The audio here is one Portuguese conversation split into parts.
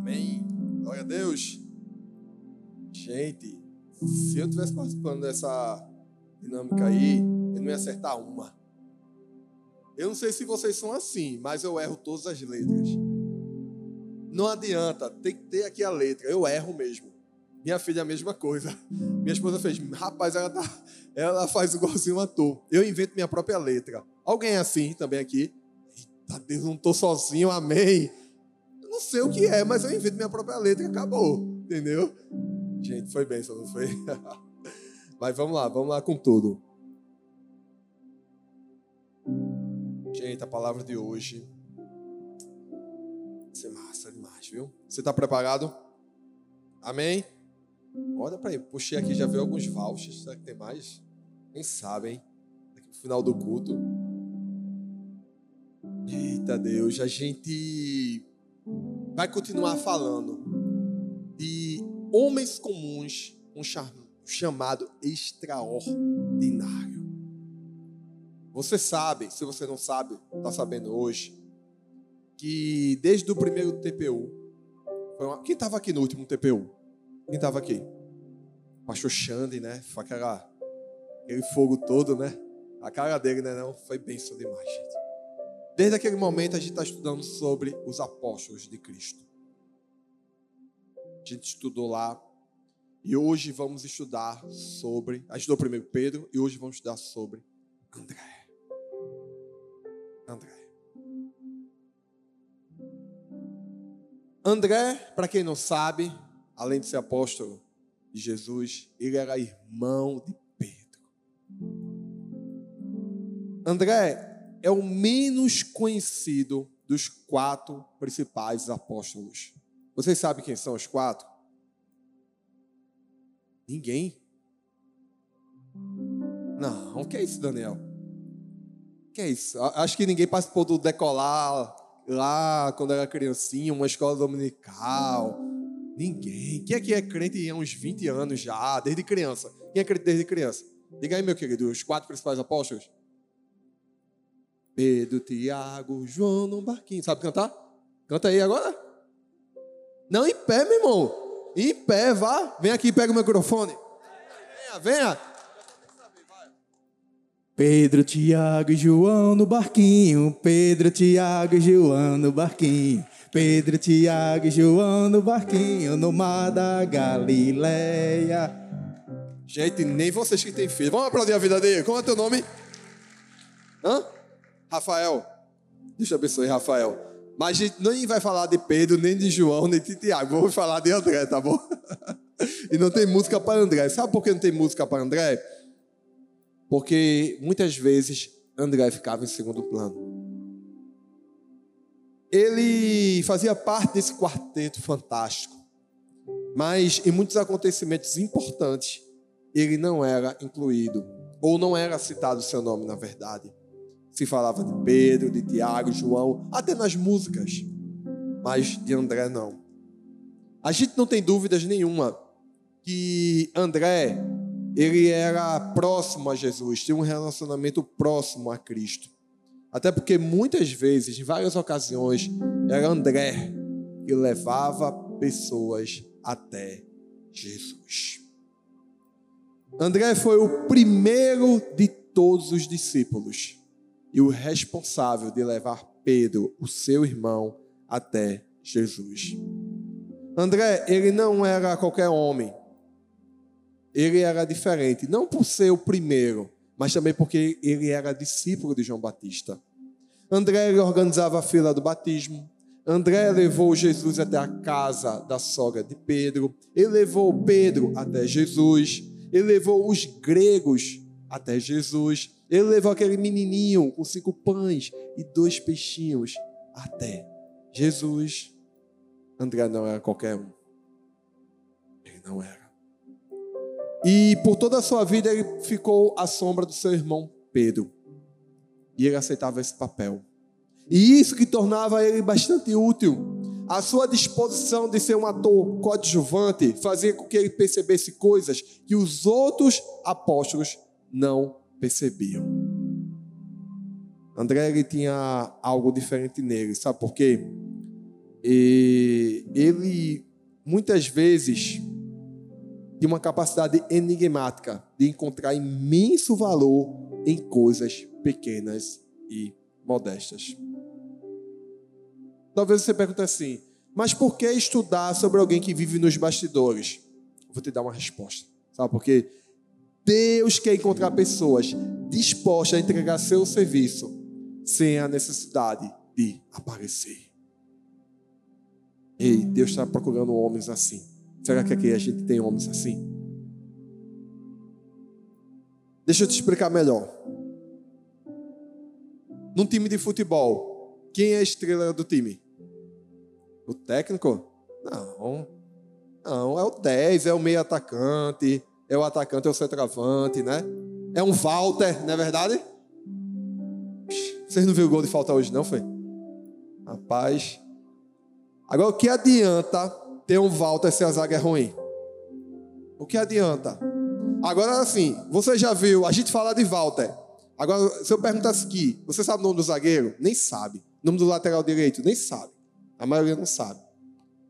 Amém. Glória a Deus. Gente, se eu tivesse participando dessa dinâmica aí, eu não ia acertar uma. Eu não sei se vocês são assim, mas eu erro todas as letras. Não adianta, tem que ter aqui a letra. Eu erro mesmo. Minha filha a mesma coisa. Minha esposa fez, rapaz, ela, tá, ela faz igualzinho um ator. Eu invento minha própria letra. Alguém é assim também aqui? Eita Deus, não estou sozinho, amém. Sei o que é, mas eu invento minha própria letra e acabou. Entendeu? Gente, foi só não foi? mas vamos lá, vamos lá com tudo. Gente, a palavra de hoje. Vai ser massa demais, viu? Você está preparado? Amém? Olha para aí, puxei aqui, já veio alguns vouchers. Será que tem mais? Quem sabe, hein? Aqui no final do culto. Eita Deus, a gente vai continuar falando de homens comuns, um chamado extraordinário. Você sabe, se você não sabe, está sabendo hoje, que desde o primeiro TPU, uma... quem estava aqui no último TPU? Quem estava aqui? Pastor Xande, né? Foi aquela, aquele fogo todo, né? A cara dele, né? Não, foi bênção demais, gente. Desde aquele momento a gente está estudando sobre os apóstolos de Cristo. A gente estudou lá e hoje vamos estudar sobre. A gente estudou primeiro Pedro e hoje vamos estudar sobre André. André. André, para quem não sabe, além de ser apóstolo de Jesus, ele era irmão de Pedro. André é o menos conhecido dos quatro principais apóstolos. Vocês sabem quem são os quatro? Ninguém. Não, o que é isso, Daniel? O que é isso? Acho que ninguém participou do decolar lá quando era criancinha, uma escola dominical. Ninguém. Quem aqui é crente há uns 20 anos já, desde criança? Quem é crente desde criança? Diga aí, meu querido, os quatro principais apóstolos. Pedro, Tiago, João no barquinho. Sabe cantar? Canta aí agora. Não, em pé, meu irmão. Em pé, vá. Vem aqui, pega o microfone. Venha, venha. Pedro, Tiago e João no barquinho. Pedro, Tiago e João no barquinho. Pedro, Tiago e João no barquinho no mar da Galileia. Gente, nem vocês que têm filho. Vamos aplaudir a vida dele. Como é teu nome? Hã? Rafael. Deus abençoe, Rafael. Mas a gente nem vai falar de Pedro, nem de João, nem de Tiago. Vamos falar de André, tá bom? e não tem música para André. Sabe por que não tem música para André? Porque muitas vezes André ficava em segundo plano. Ele fazia parte desse quarteto fantástico. Mas em muitos acontecimentos importantes, ele não era incluído. Ou não era citado o seu nome, na verdade se falava de Pedro, de Tiago, João, até nas músicas, mas de André não. A gente não tem dúvidas nenhuma que André ele era próximo a Jesus, tinha um relacionamento próximo a Cristo. Até porque muitas vezes, em várias ocasiões, era André que levava pessoas até Jesus. André foi o primeiro de todos os discípulos e o responsável de levar Pedro, o seu irmão, até Jesus. André, ele não era qualquer homem. Ele era diferente, não por ser o primeiro, mas também porque ele era discípulo de João Batista. André organizava a fila do batismo. André levou Jesus até a casa da sogra de Pedro. Ele levou Pedro até Jesus. Ele levou os gregos até Jesus. Ele levou aquele menininho com cinco pães e dois peixinhos até Jesus. André não era qualquer um. Ele não era. E por toda a sua vida ele ficou à sombra do seu irmão Pedro. E ele aceitava esse papel. E isso que tornava ele bastante útil. A sua disposição de ser um ator coadjuvante fazia com que ele percebesse coisas que os outros apóstolos não percebiam. André ele tinha algo diferente nele, sabe por quê? E ele muitas vezes tinha uma capacidade enigmática de encontrar imenso valor em coisas pequenas e modestas. Talvez você pergunte assim: mas por que estudar sobre alguém que vive nos bastidores? Vou te dar uma resposta. Sabe por quê? Deus quer encontrar pessoas dispostas a entregar seu serviço sem a necessidade de aparecer. Ei, Deus está procurando homens assim. Será que aqui a gente tem homens assim? Deixa eu te explicar melhor. Num time de futebol, quem é a estrela do time? O técnico? Não. Não, é o 10, é o meio atacante, é o atacante, é o centroavante, né? É um Walter, não é verdade? Vocês não viram o gol de falta hoje, não, foi? Rapaz. Agora, o que adianta ter um Walter se a zaga é ruim? O que adianta? Agora, assim, você já viu, a gente fala de Walter. Agora, se eu perguntasse aqui, você sabe o nome do zagueiro? Nem sabe. O nome do lateral direito? Nem sabe. A maioria não sabe.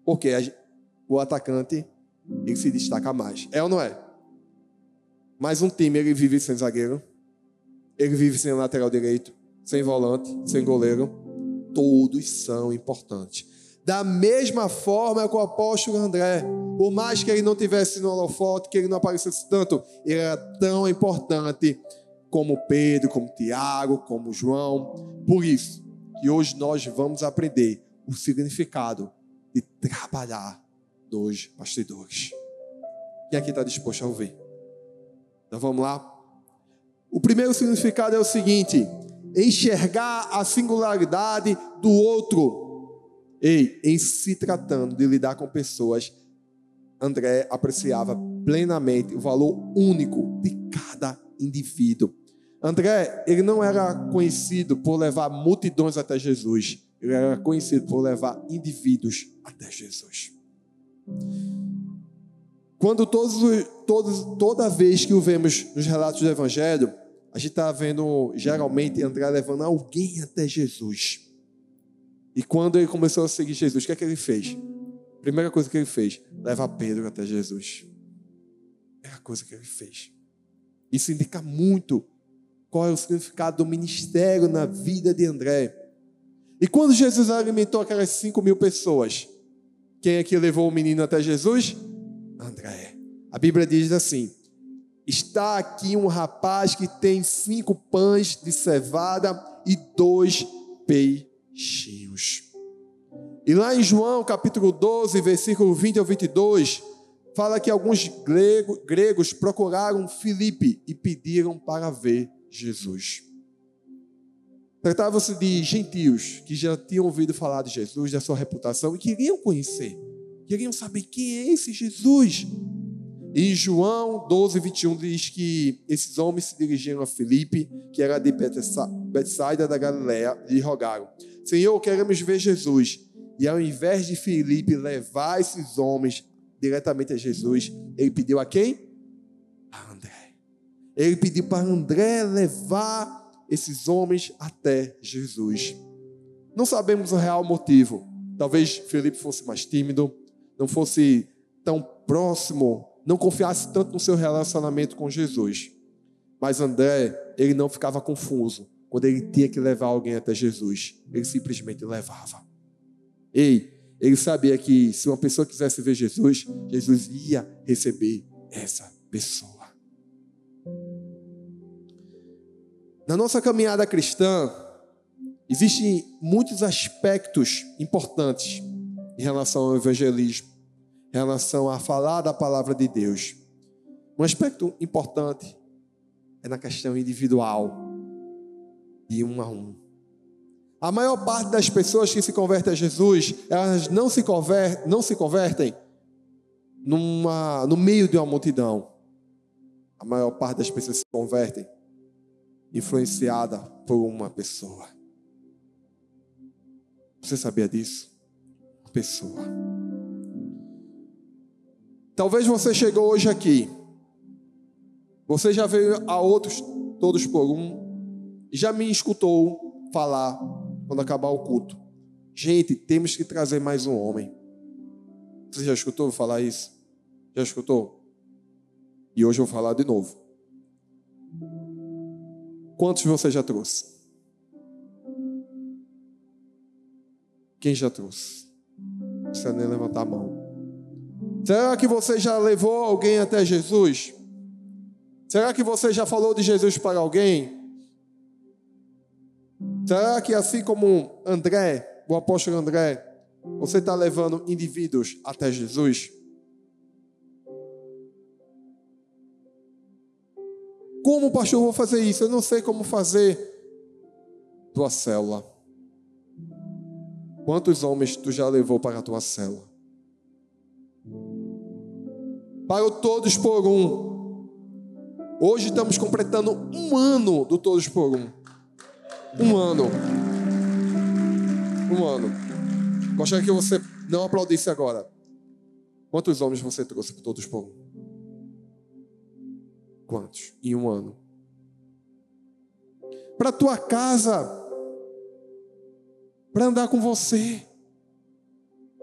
Porque o atacante ele se destaca mais. É ou não é? Mas um time ele vive sem zagueiro, ele vive sem lateral direito, sem volante, sem goleiro. Todos são importantes. Da mesma forma que o apóstolo André, por mais que ele não tivesse no holofote, que ele não aparecesse tanto, ele era tão importante como Pedro, como Tiago, como João. Por isso que hoje nós vamos aprender o significado de trabalhar dos bastidores. Quem aqui está disposto a ouvir? Então vamos lá. O primeiro significado é o seguinte: enxergar a singularidade do outro. Ei, em se tratando de lidar com pessoas, André apreciava plenamente o valor único de cada indivíduo. André, ele não era conhecido por levar multidões até Jesus. Ele era conhecido por levar indivíduos até Jesus. Quando todos, todos, toda vez que o vemos nos relatos do Evangelho, a gente está vendo geralmente André levando alguém até Jesus. E quando ele começou a seguir Jesus, o que é que ele fez? Primeira coisa que ele fez, levar Pedro até Jesus. É a coisa que ele fez. Isso indica muito qual é o significado do ministério na vida de André. E quando Jesus alimentou aquelas cinco mil pessoas, quem é que levou o menino até Jesus? André. A Bíblia diz assim: Está aqui um rapaz que tem cinco pães de cevada e dois peixinhos. E lá em João capítulo 12, versículo 20 ao 22, fala que alguns gregos procuraram Filipe e pediram para ver Jesus. Tratava-se de gentios que já tinham ouvido falar de Jesus, da sua reputação e queriam conhecer, queriam saber quem é esse Jesus. E João 12, 21 diz que esses homens se dirigiram a Filipe, que era de Betsaida da Galiléia, e rogaram: Senhor, queremos ver Jesus. E ao invés de Filipe levar esses homens diretamente a Jesus, ele pediu a quem? A André. Ele pediu para André levar esses homens até Jesus. Não sabemos o real motivo. Talvez Felipe fosse mais tímido, não fosse tão próximo, não confiasse tanto no seu relacionamento com Jesus. Mas André, ele não ficava confuso quando ele tinha que levar alguém até Jesus. Ele simplesmente levava. Ei, ele sabia que se uma pessoa quisesse ver Jesus, Jesus ia receber essa pessoa. Na nossa caminhada cristã, existem muitos aspectos importantes em relação ao evangelismo, em relação a falar da palavra de Deus. Um aspecto importante é na questão individual, de um a um. A maior parte das pessoas que se convertem a Jesus, elas não se, conver, não se convertem numa, no meio de uma multidão. A maior parte das pessoas se convertem influenciada por uma pessoa. Você sabia disso? Uma pessoa. Talvez você chegou hoje aqui. Você já veio a outros, todos por um, já me escutou falar quando acabar o culto. Gente, temos que trazer mais um homem. Você já escutou falar isso? Já escutou? E hoje eu vou falar de novo. Quantos você já trouxe? Quem já trouxe? Não precisa nem levantar a mão. Será que você já levou alguém até Jesus? Será que você já falou de Jesus para alguém? Será que assim como André, o apóstolo André, você está levando indivíduos até Jesus? Como, pastor, eu vou fazer isso? Eu não sei como fazer. Tua célula. Quantos homens tu já levou para a tua célula? Para o Todos por Um. Hoje estamos completando um ano do Todos por Um. Um ano. Um ano. Gostaria que você não aplaudisse agora. Quantos homens você trouxe para Todos por Um? Quantos? Em um ano. Para tua casa. Para andar com você.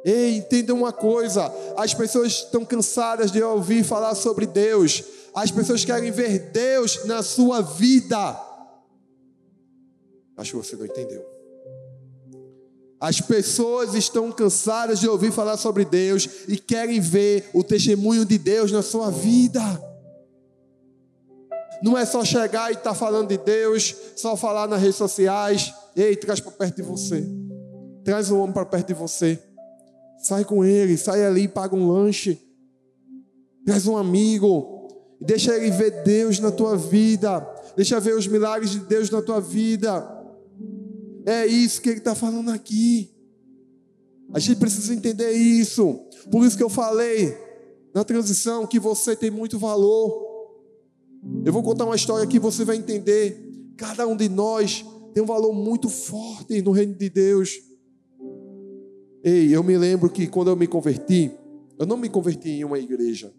Ei, entenda uma coisa: as pessoas estão cansadas de ouvir falar sobre Deus, as pessoas querem ver Deus na sua vida. Acho que você não entendeu. As pessoas estão cansadas de ouvir falar sobre Deus e querem ver o testemunho de Deus na sua vida. Não é só chegar e estar tá falando de Deus, só falar nas redes sociais. Ei, traz para perto de você. Traz o homem para perto de você. Sai com ele, sai ali paga um lanche. Traz um amigo. Deixa ele ver Deus na tua vida. Deixa ver os milagres de Deus na tua vida. É isso que ele está falando aqui. A gente precisa entender isso. Por isso que eu falei na transição que você tem muito valor. Eu vou contar uma história que você vai entender. Cada um de nós tem um valor muito forte no reino de Deus. Ei, eu me lembro que quando eu me converti, eu não me converti em uma igreja.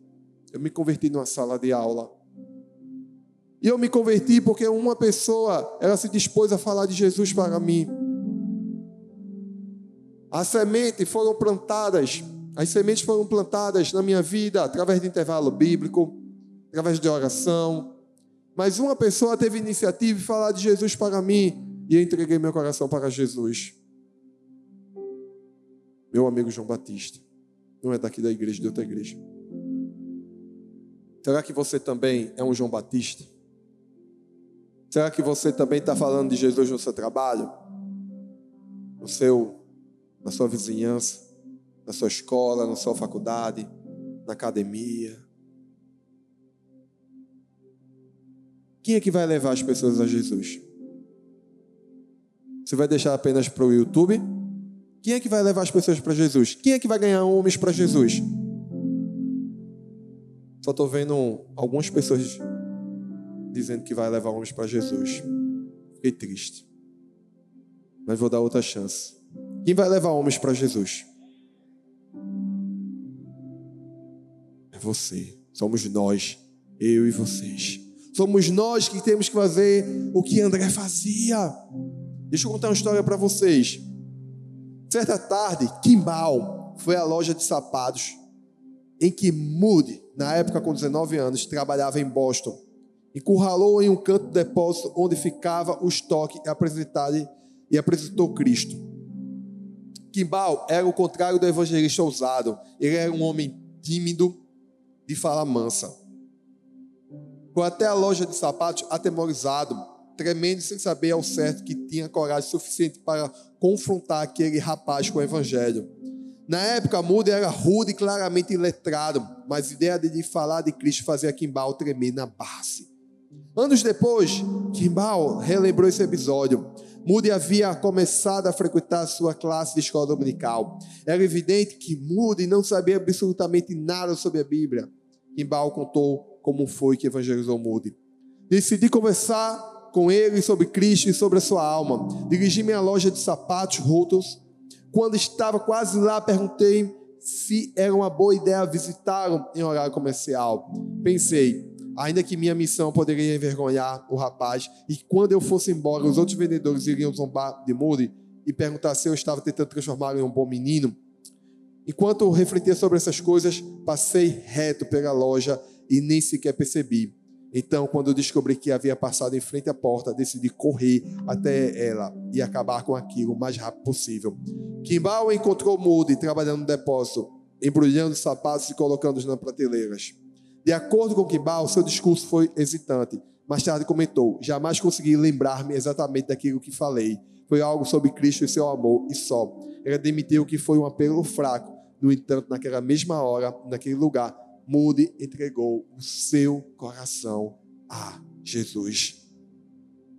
Eu me converti numa sala de aula. E eu me converti porque uma pessoa, ela se dispôs a falar de Jesus para mim. As sementes foram plantadas, as sementes foram plantadas na minha vida através de intervalo bíblico, através de oração. Mas uma pessoa teve iniciativa de falar de Jesus para mim e eu entreguei meu coração para Jesus. Meu amigo João Batista, não é daqui da igreja, de outra igreja. Será que você também é um João Batista? Será que você também está falando de Jesus no seu trabalho? No seu, na sua vizinhança, na sua escola, na sua faculdade, na academia? Quem é que vai levar as pessoas a Jesus? Você vai deixar apenas para o YouTube? Quem é que vai levar as pessoas para Jesus? Quem é que vai ganhar homens para Jesus? Só estou vendo algumas pessoas dizendo que vai levar homens para Jesus. Fiquei triste. Mas vou dar outra chance. Quem vai levar homens para Jesus? É você. Somos nós, eu e vocês. Somos nós que temos que fazer o que André fazia. Deixa eu contar uma história para vocês. Certa tarde, Kimball foi à loja de sapatos em que Moody, na época com 19 anos, trabalhava em Boston. Encurralou em um canto do depósito onde ficava o estoque apresentado e apresentou Cristo. Kimball era o contrário do evangelista ousado. Ele era um homem tímido, de fala mansa. Foi até a loja de sapatos atemorizado, tremendo sem saber ao certo que tinha coragem suficiente para confrontar aquele rapaz com o evangelho. Na época, Moody era rude e claramente iletrado, mas a ideia de falar de Cristo fazia Kimball tremer na base. Anos depois, Kimball relembrou esse episódio. Moody havia começado a frequentar sua classe de escola dominical. Era evidente que Moody não sabia absolutamente nada sobre a Bíblia. Kimball contou como foi que evangelizou Moody. Decidi conversar com ele sobre Cristo e sobre a sua alma. Dirigi-me à loja de sapatos rotos. Quando estava quase lá, perguntei se era uma boa ideia visitá-lo em horário comercial. Pensei, ainda que minha missão poderia envergonhar o rapaz, e quando eu fosse embora, os outros vendedores iriam zombar de Moody e perguntar se eu estava tentando transformá-lo em um bom menino. Enquanto refletia sobre essas coisas, passei reto pela loja e nem sequer percebi. Então, quando eu descobri que havia passado em frente à porta, decidi correr até ela e acabar com aquilo o mais rápido possível. Kimball encontrou Moody trabalhando no depósito, embrulhando os sapatos e colocando-os nas prateleiras. De acordo com Kimball, seu discurso foi hesitante. Mais tarde comentou: Jamais consegui lembrar-me exatamente daquilo que falei. Foi algo sobre Cristo e seu amor, e só. Ele admitiu que foi um apelo fraco. No entanto, naquela mesma hora, naquele lugar, Moody entregou o seu coração a Jesus.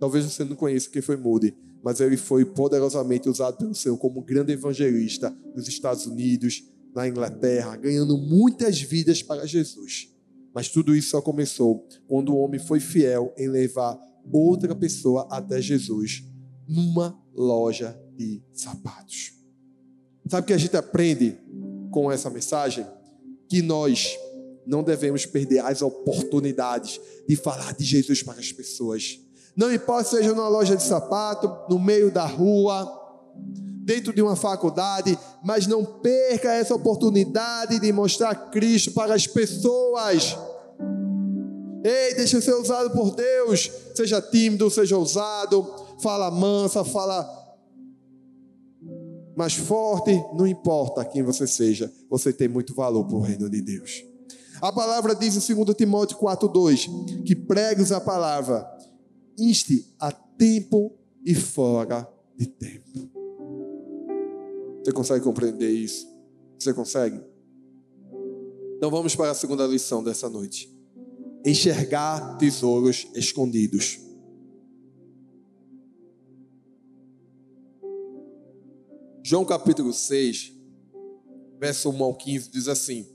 Talvez você não conheça quem foi Moody, mas ele foi poderosamente usado pelo Senhor como grande evangelista nos Estados Unidos, na Inglaterra, ganhando muitas vidas para Jesus. Mas tudo isso só começou quando o homem foi fiel em levar outra pessoa até Jesus numa loja de sapatos. Sabe o que a gente aprende com essa mensagem? Que nós não devemos perder as oportunidades de falar de Jesus para as pessoas. Não importa seja numa loja de sapato, no meio da rua, dentro de uma faculdade, mas não perca essa oportunidade de mostrar Cristo para as pessoas. Ei, deixa ser usado por Deus. Seja tímido, seja ousado, fala mansa, fala mais forte, não importa quem você seja, você tem muito valor para o reino de Deus. A palavra diz em 2 Timóteo 4,2 que pregues a palavra, inste a tempo e fora de tempo. Você consegue compreender isso? Você consegue? Então vamos para a segunda lição dessa noite. Enxergar tesouros escondidos. João capítulo 6, verso 1 ao 15 diz assim: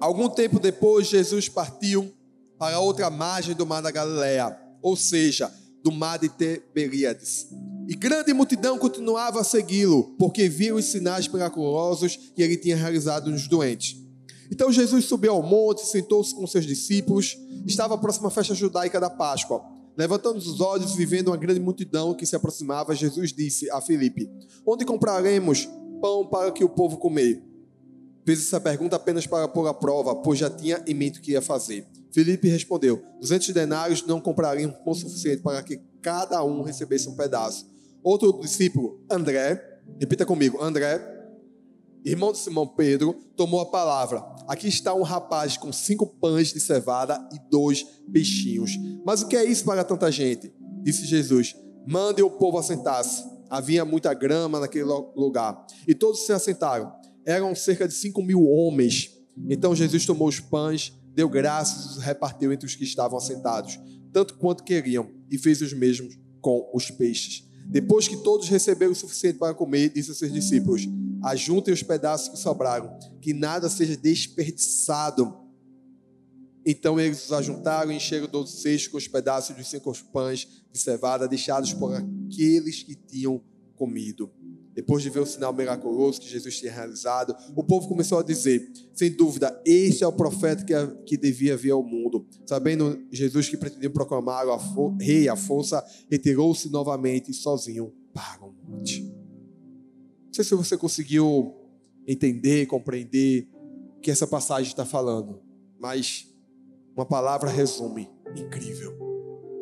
Algum tempo depois, Jesus partiu para outra margem do mar da Galiléia, ou seja, do mar de Tiberíades. E grande multidão continuava a segui-lo, porque viu os sinais miraculosos que ele tinha realizado nos doentes. Então Jesus subiu ao monte, sentou-se com seus discípulos. Estava a próxima festa judaica da Páscoa. Levantando os olhos e vendo uma grande multidão que se aproximava, Jesus disse a Filipe: Onde compraremos pão para que o povo comer? Fez essa pergunta apenas para pôr a prova, pois já tinha em mente o que ia fazer. Felipe respondeu: Duzentos denários não comprariam pão suficiente para que cada um recebesse um pedaço. Outro discípulo, André, repita comigo, André, irmão de Simão Pedro, tomou a palavra. Aqui está um rapaz com cinco pães de cevada e dois peixinhos. Mas o que é isso para tanta gente? Disse Jesus: Mande o povo assentar-se. Havia muita grama naquele lugar. E todos se assentaram eram cerca de cinco mil homens. Então Jesus tomou os pães, deu graças e os repartiu entre os que estavam assentados, tanto quanto queriam, e fez os mesmos com os peixes. Depois que todos receberam o suficiente para comer, disse aos seus discípulos: Ajuntem os pedaços que sobraram, que nada seja desperdiçado. Então eles os ajuntaram e encheram doze cestos com os pedaços dos cinco pães de cevada deixados por aqueles que tinham comido. Depois de ver o sinal miraculoso que Jesus tinha realizado, o povo começou a dizer: sem dúvida, este é o profeta que, que devia vir ao mundo. Sabendo Jesus que pretendia proclamar o rei à força, retirou-se novamente sozinho para o monte. Não sei se você conseguiu entender, compreender o que essa passagem está falando, mas uma palavra resume: incrível.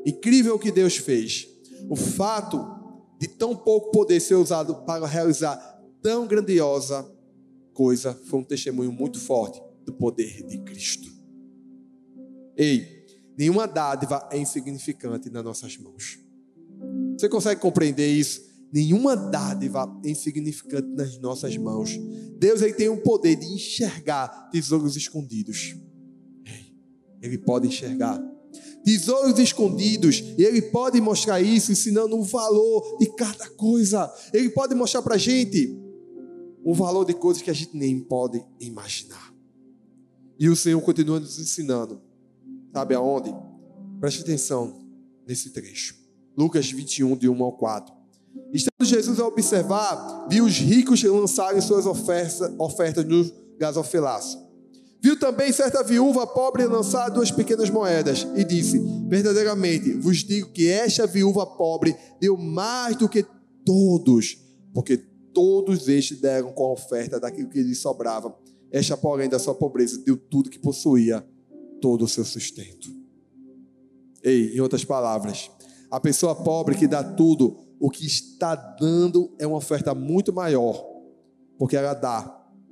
Incrível o que Deus fez. O fato de tão pouco poder ser usado para realizar tão grandiosa coisa, foi um testemunho muito forte do poder de Cristo. Ei, nenhuma dádiva é insignificante nas nossas mãos. Você consegue compreender isso? Nenhuma dádiva é insignificante nas nossas mãos. Deus ele tem o poder de enxergar tesouros escondidos. Ele pode enxergar tesouros escondidos, e Ele pode mostrar isso ensinando o valor de cada coisa. Ele pode mostrar para a gente o valor de coisas que a gente nem pode imaginar. E o Senhor continua nos ensinando. Sabe aonde? Preste atenção nesse trecho. Lucas 21, de 1 ao 4. Estando Jesus a observar, viu os ricos lançarem suas ofertas, ofertas no gasofilaço. Viu também certa viúva pobre lançar duas pequenas moedas e disse: Verdadeiramente vos digo que esta viúva pobre deu mais do que todos, porque todos estes deram com a oferta daquilo que lhes sobrava. Esta, porém, da sua pobreza, deu tudo que possuía, todo o seu sustento. Ei, em outras palavras, a pessoa pobre que dá tudo, o que está dando é uma oferta muito maior, porque ela dá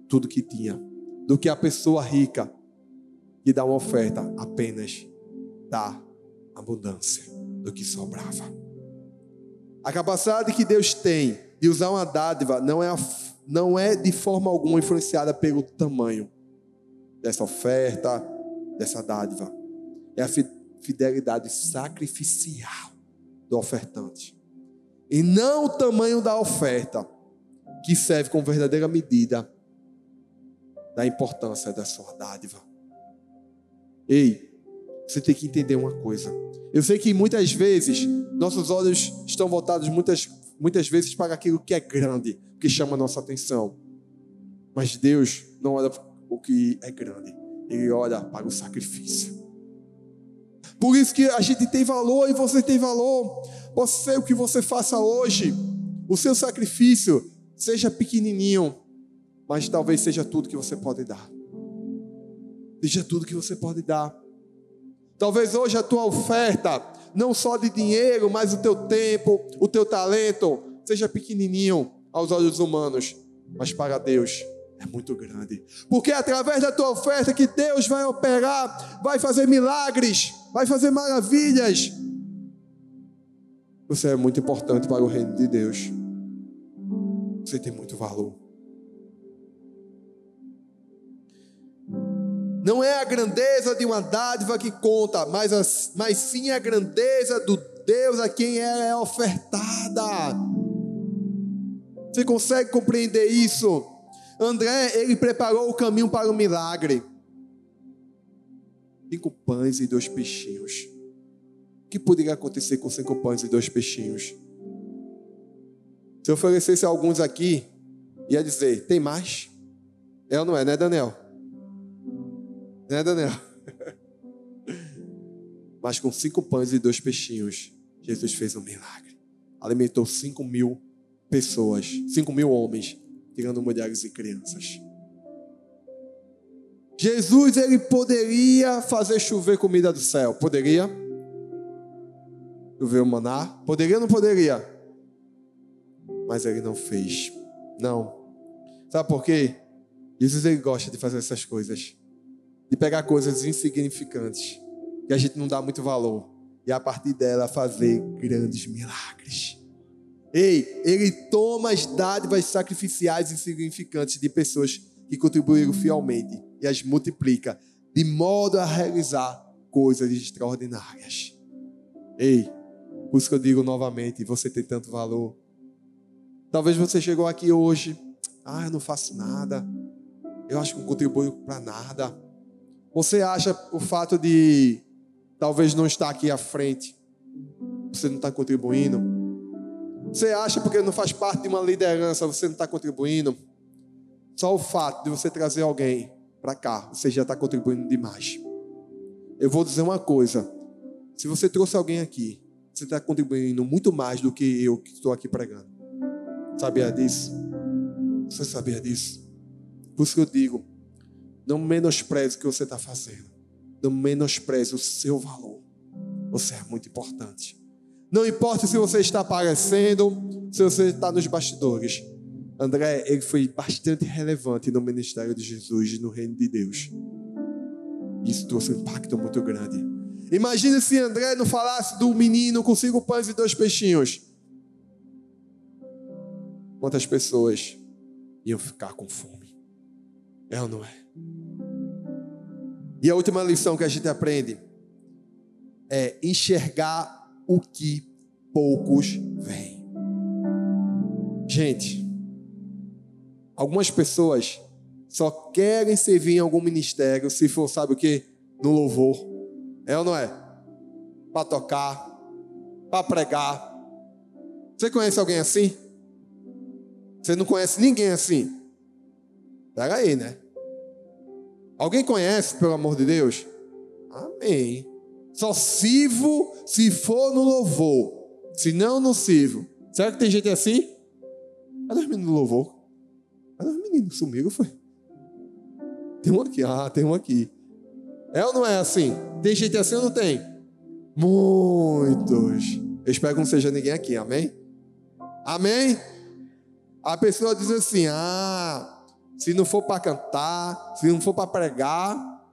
tudo que tinha, do que a pessoa rica que dá uma oferta apenas dá abundância do que sobrava. A capacidade que Deus tem de usar uma dádiva não é, não é de forma alguma influenciada pelo tamanho dessa oferta, dessa dádiva. É a fidelidade sacrificial do ofertante. E não o tamanho da oferta, que serve como verdadeira medida da importância da sua dádiva. Ei, você tem que entender uma coisa. Eu sei que muitas vezes nossos olhos estão voltados muitas, muitas vezes para aquilo que é grande, que chama a nossa atenção. Mas Deus não olha o que é grande, Ele olha para o sacrifício. Por isso que a gente tem valor e você tem valor. Ser o que você faça hoje, o seu sacrifício seja pequenininho, mas talvez seja tudo que você pode dar. Seja tudo que você pode dar. Talvez hoje a tua oferta, não só de dinheiro, mas o teu tempo, o teu talento, seja pequenininho aos olhos humanos, mas para Deus é muito grande. Porque é através da tua oferta que Deus vai operar, vai fazer milagres, vai fazer maravilhas. Você é muito importante para o reino de Deus. Você tem muito valor. Não é a grandeza de uma dádiva que conta, mas, as, mas sim a grandeza do Deus a quem ela é ofertada. Você consegue compreender isso? André, ele preparou o caminho para o milagre. Cinco pães e dois peixinhos. O que poderia acontecer com cinco pães e dois peixinhos? Se eu oferecesse alguns aqui, ia dizer: tem mais? É ou não é, né, Daniel? Né, Daniel? Mas com cinco pães e dois peixinhos, Jesus fez um milagre. Alimentou cinco mil pessoas, cinco mil homens, tirando mulheres e crianças. Jesus, ele poderia fazer chover comida do céu. Poderia? Chover o maná? Poderia ou não poderia? Mas ele não fez. Não. Sabe por quê? Jesus, ele gosta de fazer essas coisas de pegar coisas insignificantes, que a gente não dá muito valor, e a partir dela fazer grandes milagres. Ei, ele toma as dádivas sacrificiais insignificantes de pessoas que contribuíram fielmente e as multiplica, de modo a realizar coisas extraordinárias. Ei, por isso que eu digo novamente: você tem tanto valor. Talvez você chegou aqui hoje, ah, eu não faço nada, eu acho que não contribuo para nada. Você acha o fato de talvez não estar aqui à frente, você não está contribuindo? Você acha porque não faz parte de uma liderança, você não está contribuindo? Só o fato de você trazer alguém para cá, você já está contribuindo demais. Eu vou dizer uma coisa: se você trouxe alguém aqui, você está contribuindo muito mais do que eu que estou aqui pregando. Sabia disso? Você sabia disso? Por isso que eu digo: não menospreze o que você está fazendo. Não menospreze o seu valor. Você é muito importante. Não importa se você está aparecendo, se você está nos bastidores. André, ele foi bastante relevante no ministério de Jesus e no reino de Deus. Isso trouxe um impacto muito grande. Imagine se André não falasse do menino com cinco pães e dois peixinhos. Quantas pessoas iam ficar com fome? É ou não é? E a última lição que a gente aprende é enxergar o que poucos veem. Gente, algumas pessoas só querem servir em algum ministério se for, sabe o que? No louvor. É ou não é? Para tocar, para pregar. Você conhece alguém assim? Você não conhece ninguém assim? Pega aí, né? Alguém conhece, pelo amor de Deus? Amém. Só sirvo se for no louvor. Se não, não sirvo. Será que tem gente assim? Cadê os meninos do louvor? Cadê os meninos? Sumiram, foi? Tem um aqui, ah, tem um aqui. É ou não é assim? Tem gente assim ou não tem? Muitos. Eu espero que não seja ninguém aqui, amém? Amém? A pessoa diz assim: ah, se não for para cantar, se não for para pregar,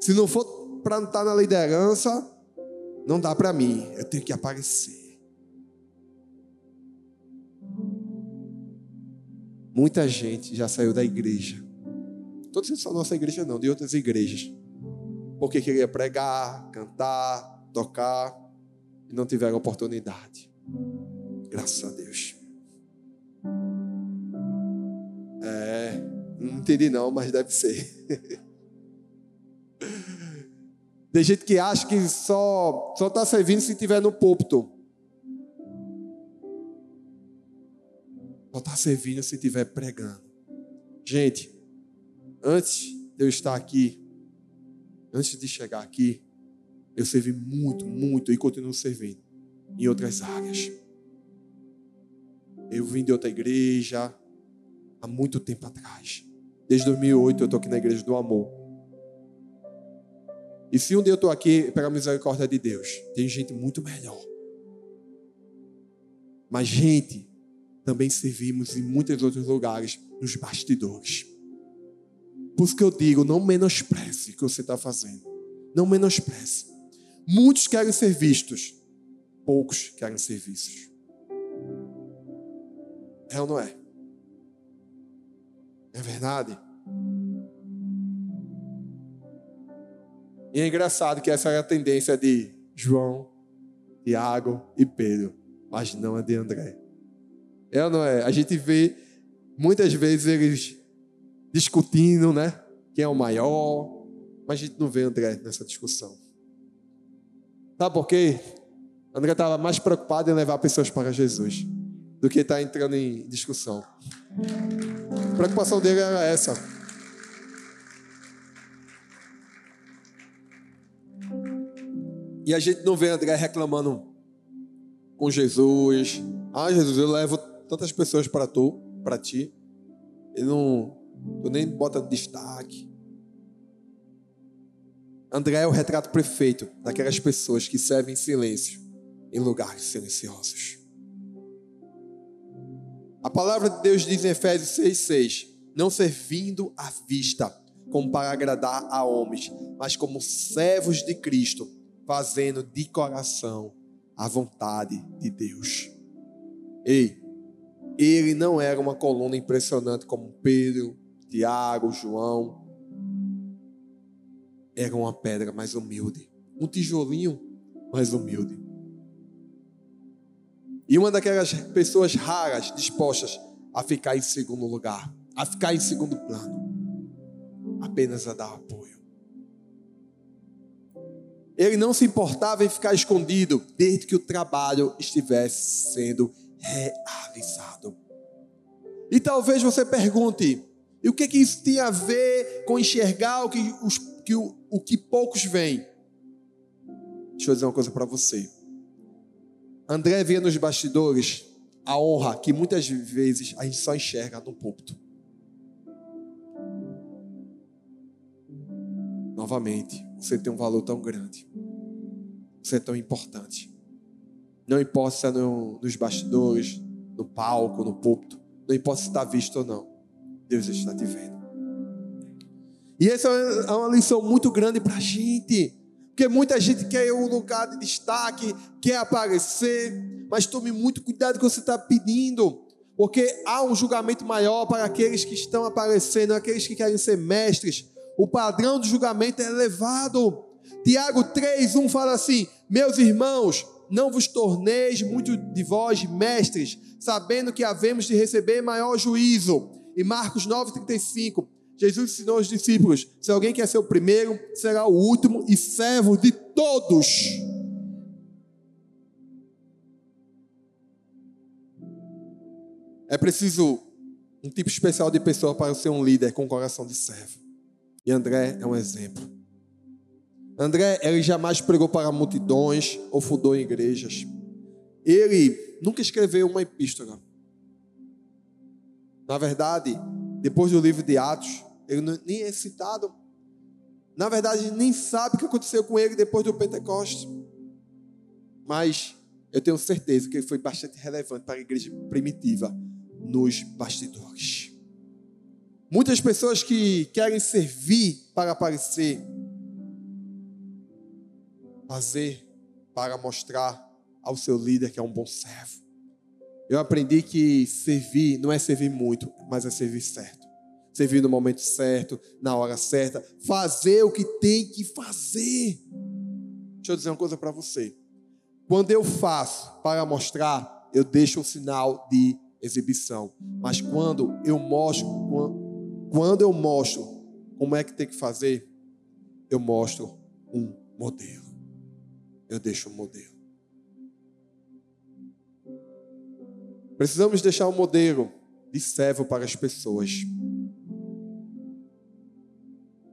se não for para não estar na liderança, não dá para mim. Eu tenho que aparecer. Muita gente já saiu da igreja. Estou dizendo só nossa igreja, não, de outras igrejas. Porque queria pregar, cantar, tocar e não tiveram oportunidade. Graças a Deus. Não entendi não, mas deve ser. Tem gente que acha que só só está servindo se estiver no púlpito. Só está servindo se estiver pregando. Gente, antes de eu estar aqui, antes de chegar aqui, eu servi muito, muito e continuo servindo em outras áreas. Eu vim de outra igreja há muito tempo atrás. Desde 2008 eu estou aqui na igreja do amor. E se um dia eu estou aqui pela misericórdia de Deus, tem gente muito melhor. Mas, gente, também servimos em muitos outros lugares, nos bastidores. Por isso que eu digo, não menospreze o que você está fazendo. Não menospreze. Muitos querem ser vistos, poucos querem ser vistos. É ou não é? É verdade? E é engraçado que essa é a tendência de João, Tiago e Pedro, mas não a de André. É ou não é? A gente vê muitas vezes eles discutindo, né? Quem é o maior, mas a gente não vê André nessa discussão. Sabe por quê? André estava mais preocupado em levar pessoas para Jesus do que estar tá entrando em discussão. A preocupação dele era essa. E a gente não vê André reclamando com Jesus. Ah, Jesus, eu levo tantas pessoas para tu, para ti. Ele não, tu nem bota destaque. André é o retrato perfeito daquelas pessoas que servem em silêncio em lugares silenciosos. A palavra de Deus diz em Efésios 6,6: Não servindo à vista, como para agradar a homens, mas como servos de Cristo fazendo de coração a vontade de Deus. Ei, ele não era uma coluna impressionante como Pedro, Tiago, João. Era uma pedra mais humilde, um tijolinho mais humilde. E uma daquelas pessoas raras dispostas a ficar em segundo lugar, a ficar em segundo plano, apenas a dar apoio. Ele não se importava em ficar escondido desde que o trabalho estivesse sendo realizado. E talvez você pergunte: e o que, que isso tem a ver com enxergar o que, os, que o, o que poucos veem? Deixa eu dizer uma coisa para você. André via nos bastidores a honra que muitas vezes a gente só enxerga no púlpito. Novamente, você tem um valor tão grande. Você é tão importante. Não importa se é no, nos bastidores, no palco, no púlpito. Não importa se está visto ou não. Deus está te vendo. E essa é uma lição muito grande para a gente. Porque muita gente quer um lugar de destaque, quer aparecer, mas tome muito cuidado com o que você está pedindo, porque há um julgamento maior para aqueles que estão aparecendo, aqueles que querem ser mestres, o padrão do julgamento é elevado. Tiago 3, 1 fala assim: Meus irmãos, não vos torneis muito de vós mestres, sabendo que havemos de receber maior juízo. E Marcos 9, 35, Jesus ensinou aos discípulos: se alguém quer ser o primeiro, será o último e servo de todos. É preciso um tipo especial de pessoa para ser um líder com coração de servo. E André é um exemplo. André, ele jamais pregou para multidões ou fundou igrejas. Ele nunca escreveu uma epístola. Na verdade, depois do livro de Atos, ele nem é citado. Na verdade, nem sabe o que aconteceu com ele depois do Pentecostes. Mas eu tenho certeza que ele foi bastante relevante para a igreja primitiva nos bastidores. Muitas pessoas que querem servir para aparecer, fazer para mostrar ao seu líder que é um bom servo. Eu aprendi que servir não é servir muito, mas é servir certo. Servir no momento certo, na hora certa, fazer o que tem que fazer. Deixa eu dizer uma coisa para você. Quando eu faço para mostrar, eu deixo um sinal de exibição. Mas quando eu mostro, quando eu mostro como é que tem que fazer, eu mostro um modelo. Eu deixo um modelo. Precisamos deixar um modelo de servo para as pessoas.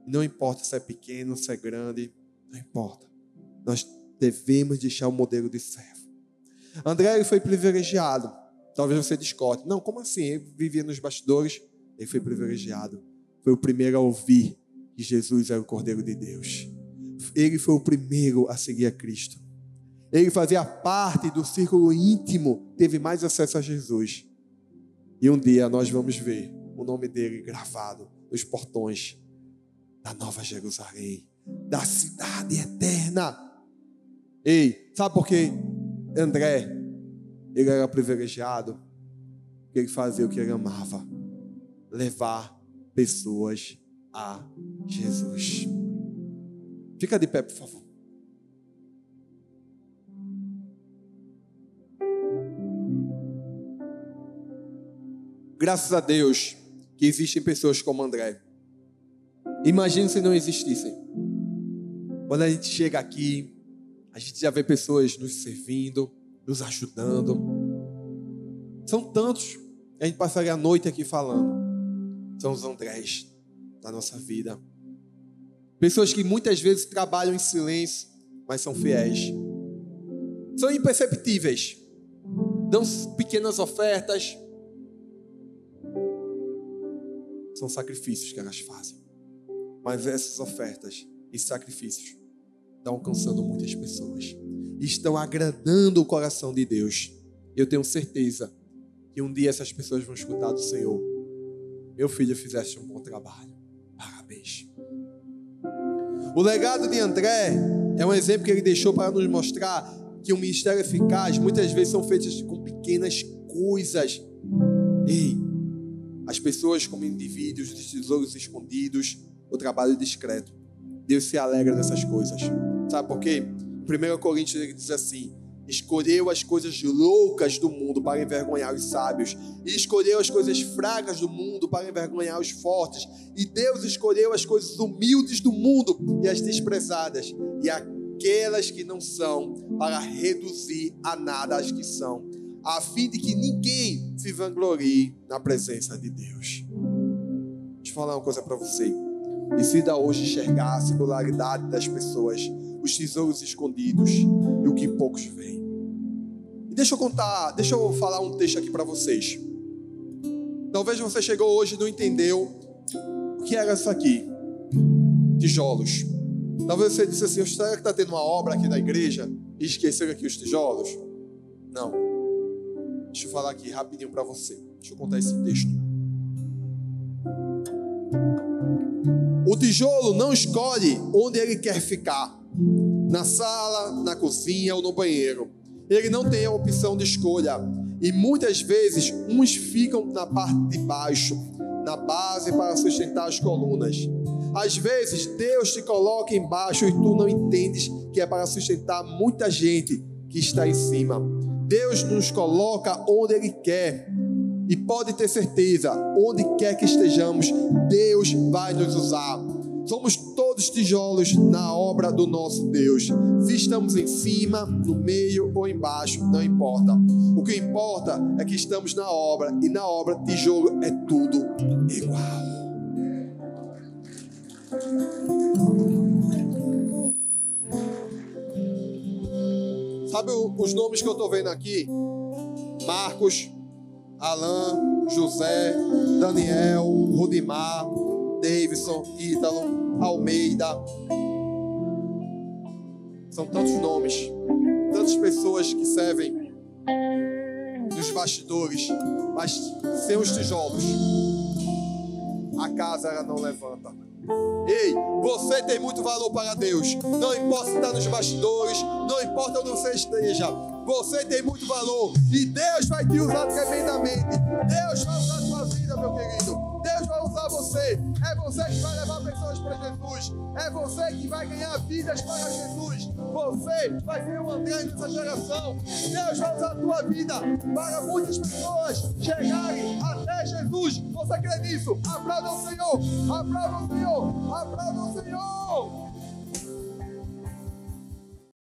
Não importa se é pequeno, se é grande, não importa. Nós devemos deixar um modelo de servo. André ele foi privilegiado. Talvez você discorde. Não, como assim? Ele vivia nos bastidores. Ele foi privilegiado. Foi o primeiro a ouvir que Jesus era o Cordeiro de Deus. Ele foi o primeiro a seguir a Cristo. Ele fazia parte do círculo íntimo, teve mais acesso a Jesus. E um dia nós vamos ver o nome dele gravado nos portões da Nova Jerusalém, da cidade eterna. Ei, sabe por que André, ele era privilegiado? Ele fazia o que ele amava: levar pessoas a Jesus. Fica de pé, por favor. Graças a Deus que existem pessoas como André. Imagine se não existissem. Quando a gente chega aqui, a gente já vê pessoas nos servindo, nos ajudando. São tantos. A gente passaria a noite aqui falando. São os Andrés da nossa vida. Pessoas que muitas vezes trabalham em silêncio, mas são fiéis. São imperceptíveis. Dão pequenas ofertas. São sacrifícios que elas fazem. Mas essas ofertas e sacrifícios estão alcançando muitas pessoas. Estão agradando o coração de Deus. Eu tenho certeza que um dia essas pessoas vão escutar do Senhor. Meu filho, fizeste um bom trabalho. Parabéns. O legado de André é um exemplo que ele deixou para nos mostrar que um ministério eficaz muitas vezes são feitas com pequenas coisas. Ei, as pessoas como indivíduos de tesouros escondidos, o trabalho discreto. Deus se alegra dessas coisas. Sabe por quê? Em 1 Coríntios diz assim: escolheu as coisas loucas do mundo para envergonhar os sábios, e escolheu as coisas fracas do mundo para envergonhar os fortes, e Deus escolheu as coisas humildes do mundo e as desprezadas, e aquelas que não são, para reduzir a nada as que são, a fim de que ninguém se vanglorie na presença de Deus. Deixa eu falar uma coisa para você. Decida hoje enxergar a singularidade das pessoas, os tesouros escondidos e o que poucos veem. E deixa eu contar, deixa eu falar um texto aqui para vocês. Talvez você chegou hoje e não entendeu o que era isso aqui. Tijolos. Talvez você disse assim: será que está tendo uma obra aqui na igreja e esqueceram aqui os tijolos? Não. Deixa eu falar aqui rapidinho para você. Deixa eu contar esse texto. O tijolo não escolhe onde ele quer ficar na sala, na cozinha ou no banheiro. Ele não tem a opção de escolha. E muitas vezes uns ficam na parte de baixo, na base para sustentar as colunas. Às vezes Deus te coloca embaixo e tu não entendes que é para sustentar muita gente que está em cima. Deus nos coloca onde Ele quer. E pode ter certeza, onde quer que estejamos, Deus vai nos usar. Somos todos tijolos na obra do nosso Deus. Se estamos em cima, no meio ou embaixo, não importa. O que importa é que estamos na obra, e na obra, tijolo é tudo igual. Sabe os nomes que eu estou vendo aqui? Marcos, Alain, José, Daniel, Rudimar, Davidson, Ítalo, Almeida. São tantos nomes, tantas pessoas que servem nos bastidores, mas sem os tijolos, a casa ela não levanta. Ei, você tem muito valor para Deus. Não importa se está nos bastidores, não importa onde você esteja. Você tem muito valor e Deus vai te usar tremendamente. Deus vai usar a sua vida, meu querido. Deus vai usar você. É você que vai levar pessoas para Jesus. É você que vai ganhar vidas para Jesus. Você vai ser o André dessa geração. Deus vai usar a tua vida para muitas pessoas chegarem até Jesus. Você crê nisso? Aplauda o Senhor. Aplauda o Senhor. Aplauda o Senhor.